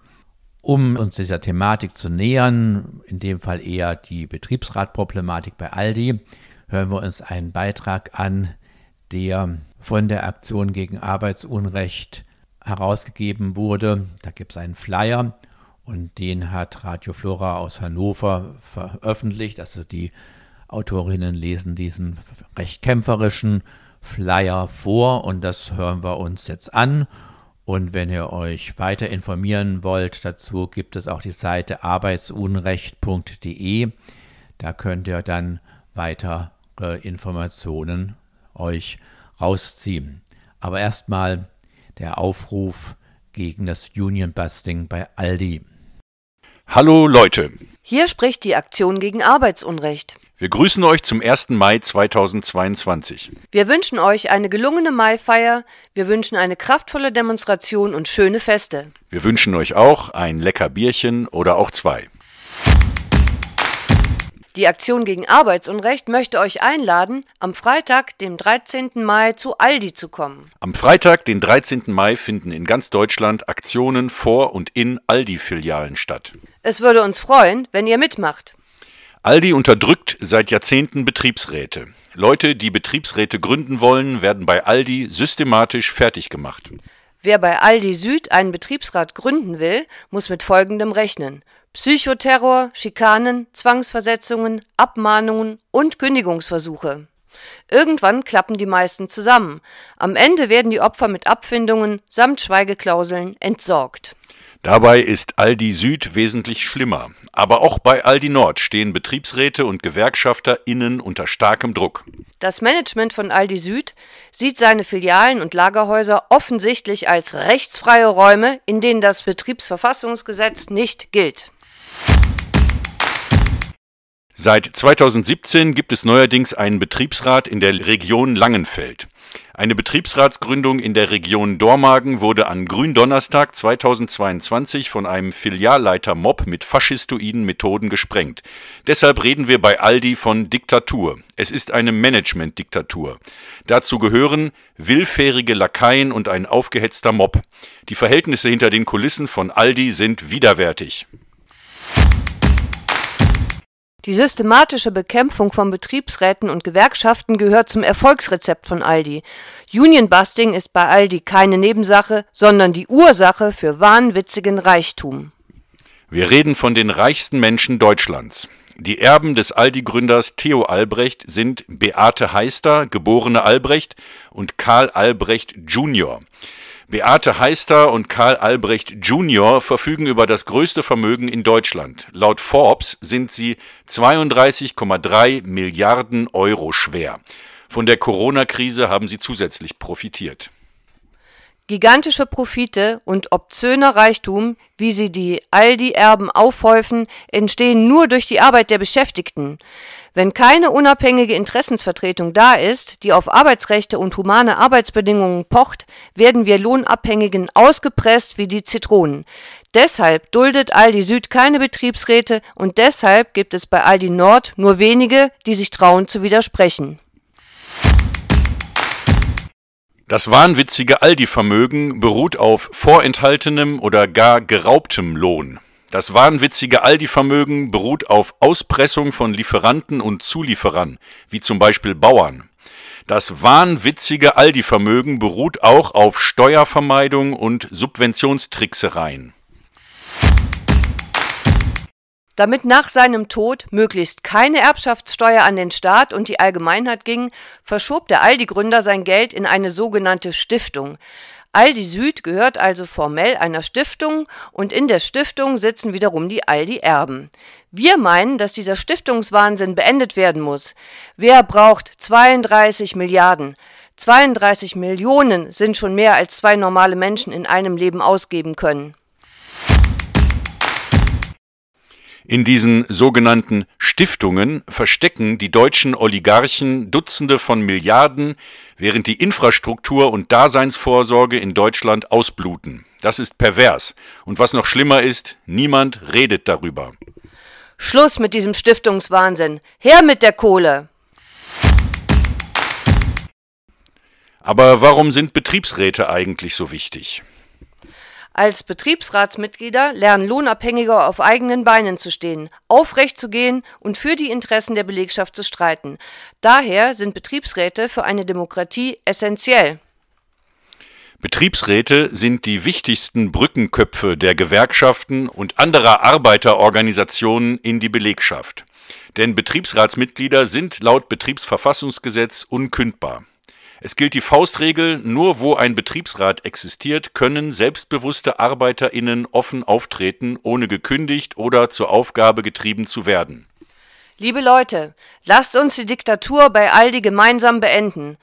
Um uns dieser Thematik zu nähern, in dem Fall eher die Betriebsratproblematik bei Aldi, hören wir uns einen Beitrag an, der von der Aktion gegen Arbeitsunrecht herausgegeben wurde. Da gibt es einen Flyer und den hat Radio Flora aus Hannover veröffentlicht. Also die Autorinnen lesen diesen recht kämpferischen Flyer vor und das hören wir uns jetzt an. Und wenn ihr euch weiter informieren wollt dazu, gibt es auch die Seite arbeitsunrecht.de. Da könnt ihr dann weitere Informationen euch rausziehen. Aber erstmal der Aufruf gegen das Union Busting bei Aldi. Hallo Leute. Hier spricht die Aktion gegen Arbeitsunrecht. Wir grüßen euch zum 1. Mai 2022. Wir wünschen euch eine gelungene Maifeier, wir wünschen eine kraftvolle Demonstration und schöne Feste. Wir wünschen euch auch ein lecker Bierchen oder auch zwei. Die Aktion gegen Arbeitsunrecht möchte euch einladen, am Freitag, dem 13. Mai zu Aldi zu kommen. Am Freitag, den 13. Mai, finden in ganz Deutschland Aktionen vor und in Aldi-Filialen statt. Es würde uns freuen, wenn ihr mitmacht. Aldi unterdrückt seit Jahrzehnten Betriebsräte. Leute, die Betriebsräte gründen wollen, werden bei Aldi systematisch fertig gemacht. Wer bei Aldi Süd einen Betriebsrat gründen will, muss mit Folgendem rechnen. Psychoterror, Schikanen, Zwangsversetzungen, Abmahnungen und Kündigungsversuche. Irgendwann klappen die meisten zusammen. Am Ende werden die Opfer mit Abfindungen samt Schweigeklauseln entsorgt. Dabei ist Aldi Süd wesentlich schlimmer. Aber auch bei Aldi Nord stehen Betriebsräte und GewerkschafterInnen unter starkem Druck. Das Management von Aldi Süd sieht seine Filialen und Lagerhäuser offensichtlich als rechtsfreie Räume, in denen das Betriebsverfassungsgesetz nicht gilt. Seit 2017 gibt es neuerdings einen Betriebsrat in der Region Langenfeld. Eine Betriebsratsgründung in der Region Dormagen wurde an Gründonnerstag 2022 von einem Filialleiter Mob mit faschistoiden Methoden gesprengt. Deshalb reden wir bei Aldi von Diktatur. Es ist eine Management-Diktatur. Dazu gehören willfährige Lakaien und ein aufgehetzter Mob. Die Verhältnisse hinter den Kulissen von Aldi sind widerwärtig. Die systematische Bekämpfung von Betriebsräten und Gewerkschaften gehört zum Erfolgsrezept von Aldi. Unionbusting ist bei Aldi keine Nebensache, sondern die Ursache für wahnwitzigen Reichtum. Wir reden von den reichsten Menschen Deutschlands. Die Erben des Aldi-Gründers Theo Albrecht sind Beate Heister, geborene Albrecht, und Karl Albrecht Jr. Beate Heister und Karl Albrecht Jr. verfügen über das größte Vermögen in Deutschland. Laut Forbes sind sie 32,3 Milliarden Euro schwer. Von der Corona-Krise haben sie zusätzlich profitiert. Gigantische Profite und obszöner Reichtum, wie sie die Aldi-Erben aufhäufen, entstehen nur durch die Arbeit der Beschäftigten. Wenn keine unabhängige Interessensvertretung da ist, die auf Arbeitsrechte und humane Arbeitsbedingungen pocht, werden wir Lohnabhängigen ausgepresst wie die Zitronen. Deshalb duldet Aldi Süd keine Betriebsräte und deshalb gibt es bei Aldi Nord nur wenige, die sich trauen zu widersprechen. Das wahnwitzige Aldi-Vermögen beruht auf vorenthaltenem oder gar geraubtem Lohn. Das wahnwitzige Aldi-Vermögen beruht auf Auspressung von Lieferanten und Zulieferern, wie zum Beispiel Bauern. Das wahnwitzige Aldi-Vermögen beruht auch auf Steuervermeidung und Subventionstricksereien. Damit nach seinem Tod möglichst keine Erbschaftssteuer an den Staat und die Allgemeinheit ging, verschob der Aldi-Gründer sein Geld in eine sogenannte Stiftung. Aldi Süd gehört also formell einer Stiftung und in der Stiftung sitzen wiederum die Aldi-Erben. Wir meinen, dass dieser Stiftungswahnsinn beendet werden muss. Wer braucht 32 Milliarden? 32 Millionen sind schon mehr als zwei normale Menschen in einem Leben ausgeben können. In diesen sogenannten Stiftungen verstecken die deutschen Oligarchen Dutzende von Milliarden, während die Infrastruktur und Daseinsvorsorge in Deutschland ausbluten. Das ist pervers. Und was noch schlimmer ist, niemand redet darüber. Schluss mit diesem Stiftungswahnsinn. Her mit der Kohle. Aber warum sind Betriebsräte eigentlich so wichtig? Als Betriebsratsmitglieder lernen Lohnabhängige auf eigenen Beinen zu stehen, aufrecht zu gehen und für die Interessen der Belegschaft zu streiten. Daher sind Betriebsräte für eine Demokratie essentiell. Betriebsräte sind die wichtigsten Brückenköpfe der Gewerkschaften und anderer Arbeiterorganisationen in die Belegschaft. Denn Betriebsratsmitglieder sind laut Betriebsverfassungsgesetz unkündbar. Es gilt die Faustregel, nur wo ein Betriebsrat existiert, können selbstbewusste ArbeiterInnen offen auftreten, ohne gekündigt oder zur Aufgabe getrieben zu werden. Liebe Leute, lasst uns die Diktatur bei Aldi gemeinsam beenden.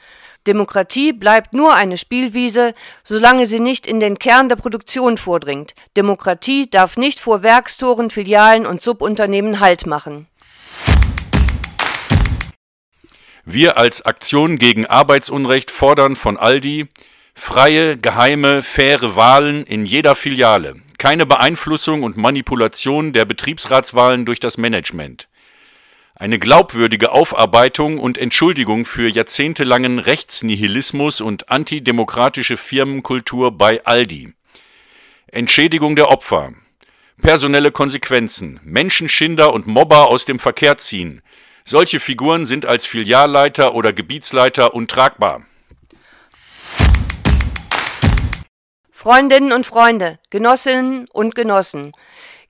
Demokratie bleibt nur eine Spielwiese, solange sie nicht in den Kern der Produktion vordringt. Demokratie darf nicht vor Werkstoren, Filialen und Subunternehmen Halt machen. Wir als Aktion gegen Arbeitsunrecht fordern von Aldi freie, geheime, faire Wahlen in jeder Filiale, keine Beeinflussung und Manipulation der Betriebsratswahlen durch das Management, eine glaubwürdige Aufarbeitung und Entschuldigung für jahrzehntelangen Rechtsnihilismus und antidemokratische Firmenkultur bei Aldi, Entschädigung der Opfer, personelle Konsequenzen, Menschenschinder und Mobber aus dem Verkehr ziehen, solche Figuren sind als Filialleiter oder Gebietsleiter untragbar. Freundinnen und Freunde, Genossinnen und Genossen,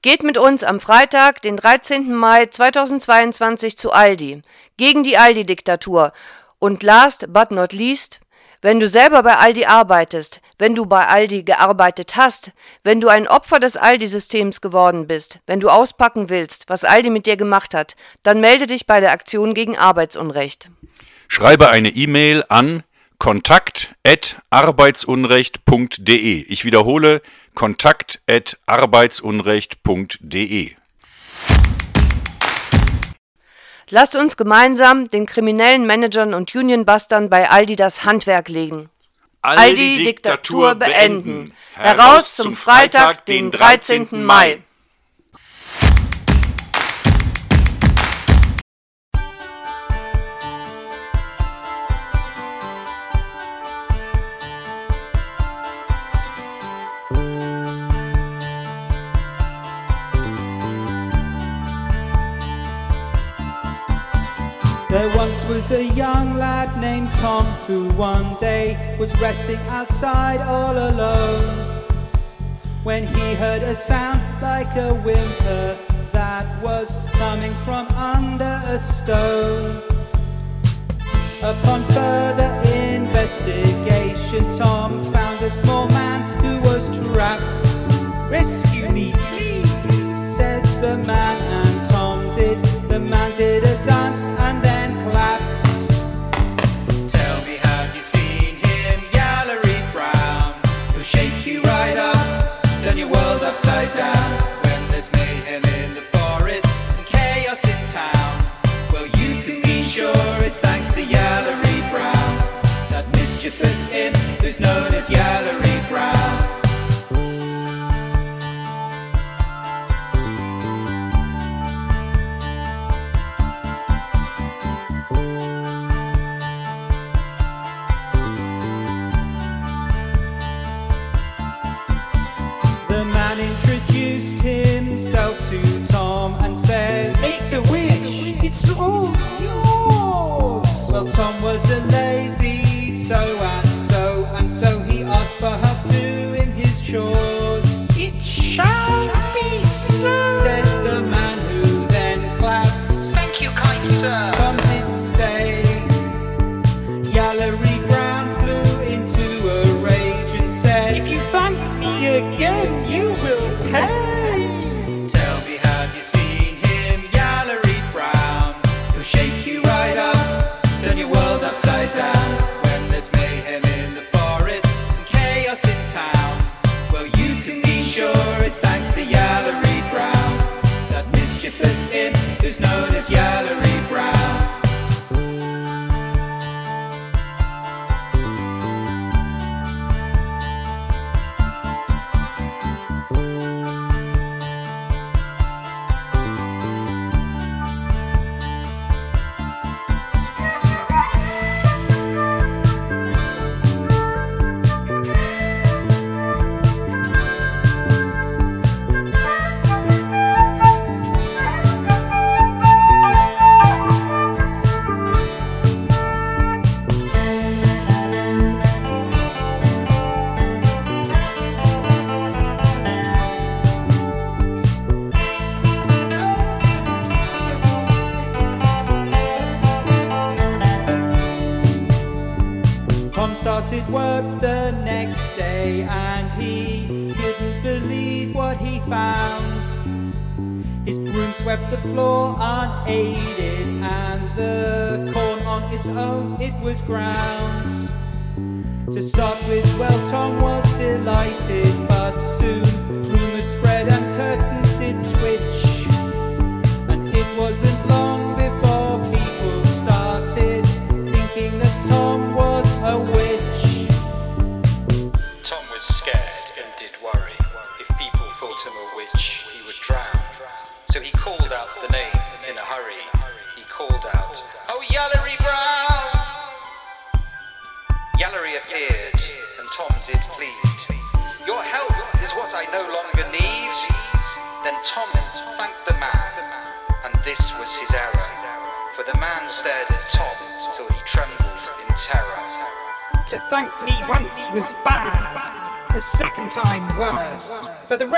geht mit uns am Freitag, den 13. Mai 2022 zu Aldi, gegen die Aldi-Diktatur und last but not least, wenn du selber bei Aldi arbeitest, wenn du bei Aldi gearbeitet hast, wenn du ein Opfer des Aldi-Systems geworden bist, wenn du auspacken willst, was Aldi mit dir gemacht hat, dann melde dich bei der Aktion gegen Arbeitsunrecht. Schreibe eine E-Mail an kontakt@arbeitsunrecht.de. Ich wiederhole kontakt@arbeitsunrecht.de. Lasst uns gemeinsam den kriminellen Managern und Unionbustern bei Aldi das Handwerk legen. Aldi-Diktatur beenden. Heraus zum Freitag, den 13. Mai. Was a young lad named Tom who one day was resting outside all alone when he heard a sound like a whimper that was coming from under a stone. Upon further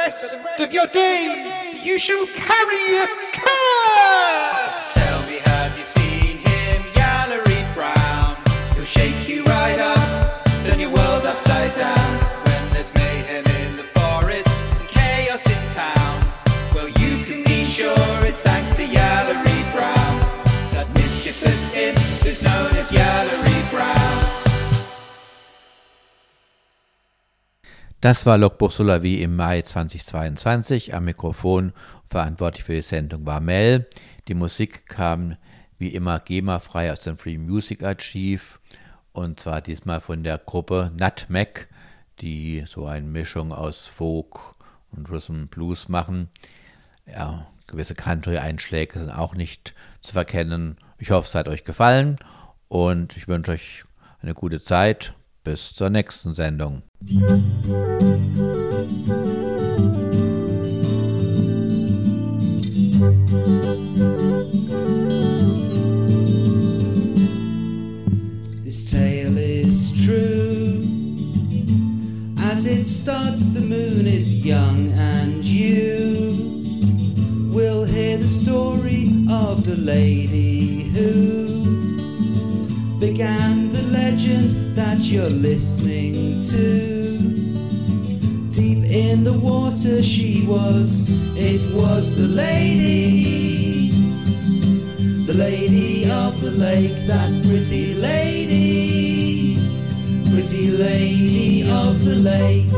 rest of your days. You shall carry a Das war Logbuch Solavi im Mai 2022. Am Mikrofon verantwortlich für die Sendung war Mel. Die Musik kam wie immer GEMA-frei aus dem Free Music Archiv und zwar diesmal von der Gruppe Nutmeg, die so eine Mischung aus Folk und Rhythm Blues machen. Ja, gewisse Country-Einschläge sind auch nicht zu verkennen. Ich hoffe, es hat euch gefallen und ich wünsche euch eine gute Zeit. Bis zur nächsten Sendung. This tale is true. As it starts, the moon is young, and you will hear the story of the lady who began legend that you're listening to. Deep in the water she was, it was the lady. The lady of the lake, that pretty lady. Pretty lady of the lake.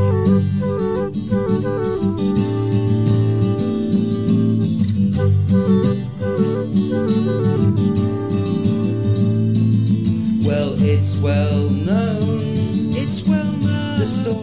It's well known. It's well known. The story.